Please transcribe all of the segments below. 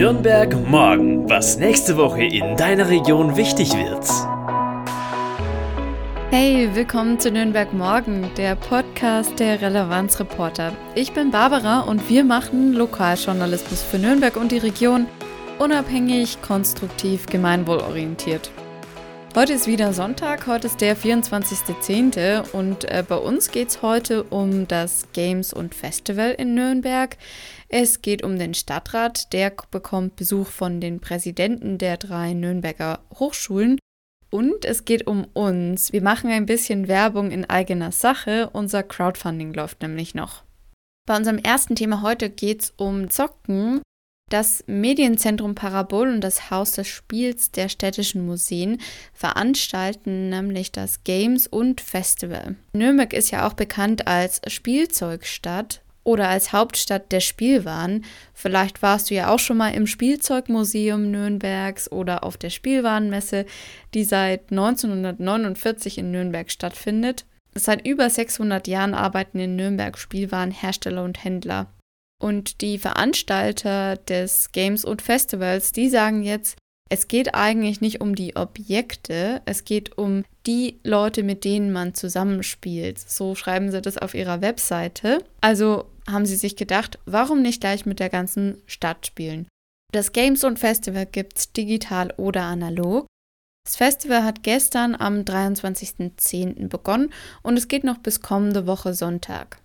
Nürnberg morgen, was nächste Woche in deiner Region wichtig wird. Hey, willkommen zu Nürnberg Morgen, der Podcast der Relevanzreporter. Ich bin Barbara und wir machen Lokaljournalismus für Nürnberg und die Region unabhängig, konstruktiv, gemeinwohlorientiert. Heute ist wieder Sonntag, heute ist der 24.10. und äh, bei uns geht es heute um das Games und Festival in Nürnberg. Es geht um den Stadtrat, der bekommt Besuch von den Präsidenten der drei Nürnberger Hochschulen. Und es geht um uns. Wir machen ein bisschen Werbung in eigener Sache. Unser Crowdfunding läuft nämlich noch. Bei unserem ersten Thema heute geht es um Zocken. Das Medienzentrum Parabol und das Haus des Spiels der städtischen Museen veranstalten nämlich das Games und Festival. Nürnberg ist ja auch bekannt als Spielzeugstadt oder als Hauptstadt der Spielwaren. Vielleicht warst du ja auch schon mal im Spielzeugmuseum Nürnbergs oder auf der Spielwarenmesse, die seit 1949 in Nürnberg stattfindet. Seit über 600 Jahren arbeiten in Nürnberg Spielwarenhersteller und Händler. Und die Veranstalter des Games und Festivals, die sagen jetzt, es geht eigentlich nicht um die Objekte, es geht um die Leute, mit denen man zusammenspielt. So schreiben sie das auf ihrer Webseite. Also haben sie sich gedacht, warum nicht gleich mit der ganzen Stadt spielen? Das Games und Festival gibt es digital oder analog. Das Festival hat gestern am 23.10. begonnen und es geht noch bis kommende Woche Sonntag.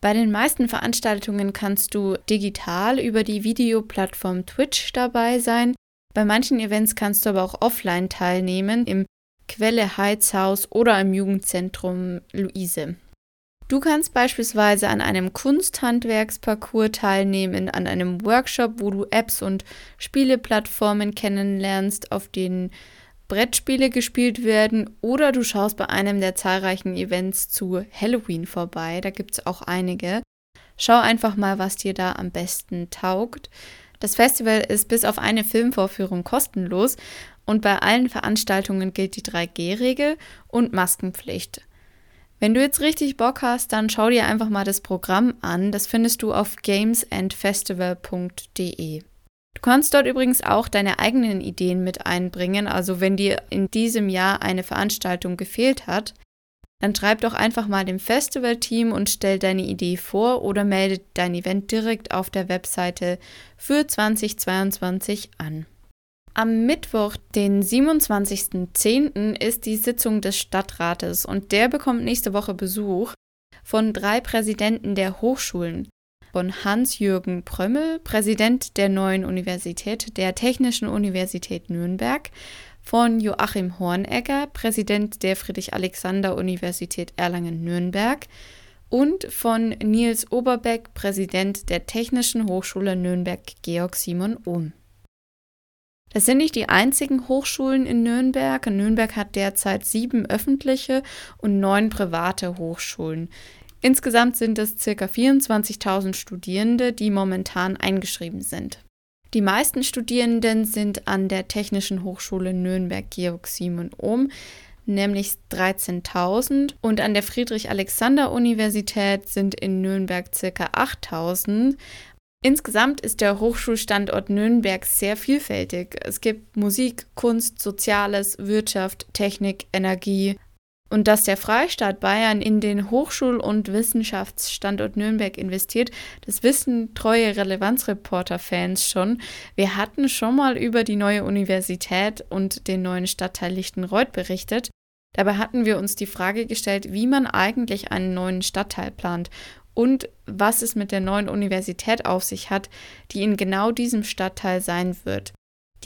Bei den meisten Veranstaltungen kannst du digital über die Videoplattform Twitch dabei sein. Bei manchen Events kannst du aber auch offline teilnehmen, im Quelle Heizhaus oder im Jugendzentrum Luise. Du kannst beispielsweise an einem Kunsthandwerksparcours teilnehmen, an einem Workshop, wo du Apps und Spieleplattformen kennenlernst, auf denen Brettspiele gespielt werden oder du schaust bei einem der zahlreichen Events zu Halloween vorbei. Da gibt es auch einige. Schau einfach mal, was dir da am besten taugt. Das Festival ist bis auf eine Filmvorführung kostenlos und bei allen Veranstaltungen gilt die 3G-Regel und Maskenpflicht. Wenn du jetzt richtig Bock hast, dann schau dir einfach mal das Programm an. Das findest du auf gamesandfestival.de. Du kannst dort übrigens auch deine eigenen Ideen mit einbringen. Also wenn dir in diesem Jahr eine Veranstaltung gefehlt hat, dann schreib doch einfach mal dem Festivalteam und stell deine Idee vor oder melde dein Event direkt auf der Webseite für 2022 an. Am Mittwoch, den 27.10., ist die Sitzung des Stadtrates und der bekommt nächste Woche Besuch von drei Präsidenten der Hochschulen von Hans-Jürgen Prömmel, Präsident der neuen Universität, der Technischen Universität Nürnberg, von Joachim Hornegger, Präsident der Friedrich-Alexander-Universität Erlangen-Nürnberg und von Nils Oberbeck, Präsident der Technischen Hochschule Nürnberg Georg Simon Ohm. Das sind nicht die einzigen Hochschulen in Nürnberg. Nürnberg hat derzeit sieben öffentliche und neun private Hochschulen. Insgesamt sind es ca. 24.000 Studierende, die momentan eingeschrieben sind. Die meisten Studierenden sind an der Technischen Hochschule Nürnberg Georg Simon Ohm, nämlich 13.000 und an der Friedrich-Alexander-Universität sind in Nürnberg ca. 8.000. Insgesamt ist der Hochschulstandort Nürnberg sehr vielfältig. Es gibt Musik, Kunst, Soziales, Wirtschaft, Technik, Energie, und dass der Freistaat Bayern in den Hochschul- und Wissenschaftsstandort Nürnberg investiert, das wissen treue Relevanzreporter-Fans schon. Wir hatten schon mal über die neue Universität und den neuen Stadtteil Lichtenreuth berichtet. Dabei hatten wir uns die Frage gestellt, wie man eigentlich einen neuen Stadtteil plant und was es mit der neuen Universität auf sich hat, die in genau diesem Stadtteil sein wird.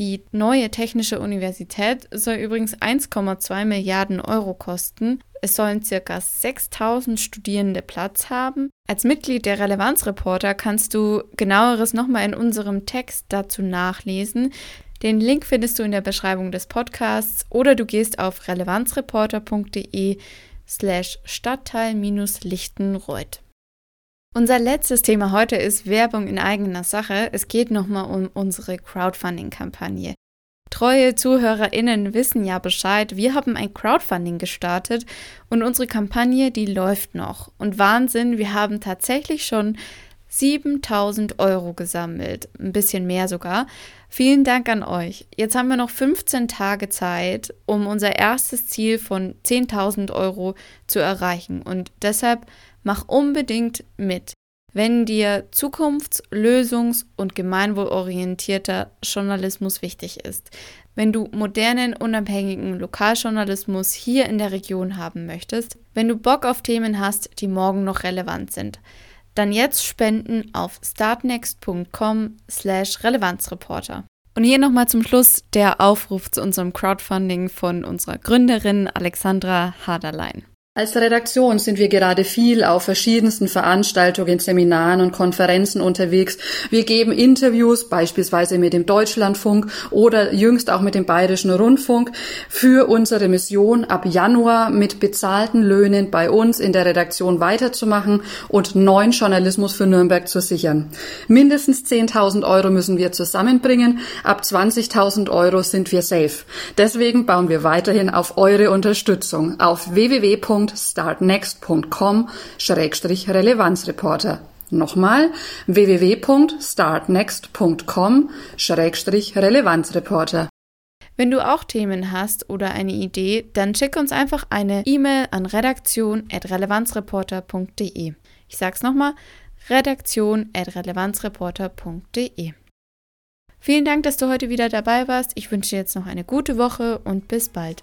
Die neue Technische Universität soll übrigens 1,2 Milliarden Euro kosten. Es sollen circa 6000 Studierende Platz haben. Als Mitglied der Relevanzreporter kannst du genaueres nochmal in unserem Text dazu nachlesen. Den Link findest du in der Beschreibung des Podcasts oder du gehst auf relevanzreporter.de slash Stadtteil-Lichtenreuth. Unser letztes Thema heute ist Werbung in eigener Sache. Es geht nochmal um unsere Crowdfunding-Kampagne. Treue ZuhörerInnen wissen ja Bescheid. Wir haben ein Crowdfunding gestartet und unsere Kampagne, die läuft noch. Und Wahnsinn, wir haben tatsächlich schon 7000 Euro gesammelt, ein bisschen mehr sogar. Vielen Dank an euch. Jetzt haben wir noch 15 Tage Zeit, um unser erstes Ziel von 10.000 Euro zu erreichen. Und deshalb mach unbedingt mit. Wenn dir zukunfts-, lösungs- und gemeinwohlorientierter Journalismus wichtig ist, wenn du modernen, unabhängigen Lokaljournalismus hier in der Region haben möchtest, wenn du Bock auf Themen hast, die morgen noch relevant sind, dann jetzt spenden auf startnext.com slash Relevanzreporter. Und hier nochmal zum Schluss der Aufruf zu unserem Crowdfunding von unserer Gründerin Alexandra Haderlein. Als Redaktion sind wir gerade viel auf verschiedensten Veranstaltungen, Seminaren und Konferenzen unterwegs. Wir geben Interviews, beispielsweise mit dem Deutschlandfunk oder jüngst auch mit dem Bayerischen Rundfunk, für unsere Mission ab Januar mit bezahlten Löhnen bei uns in der Redaktion weiterzumachen und neuen Journalismus für Nürnberg zu sichern. Mindestens 10.000 Euro müssen wir zusammenbringen. Ab 20.000 Euro sind wir safe. Deswegen bauen wir weiterhin auf eure Unterstützung auf www www.startnext.com-relevanzreporter. Nochmal www.startnext.com-relevanzreporter. Wenn du auch Themen hast oder eine Idee, dann schick uns einfach eine E-Mail an redaktion.relevanzreporter.de. Ich sag's nochmal, redaktion.relevanzreporter.de. Vielen Dank, dass du heute wieder dabei warst. Ich wünsche dir jetzt noch eine gute Woche und bis bald.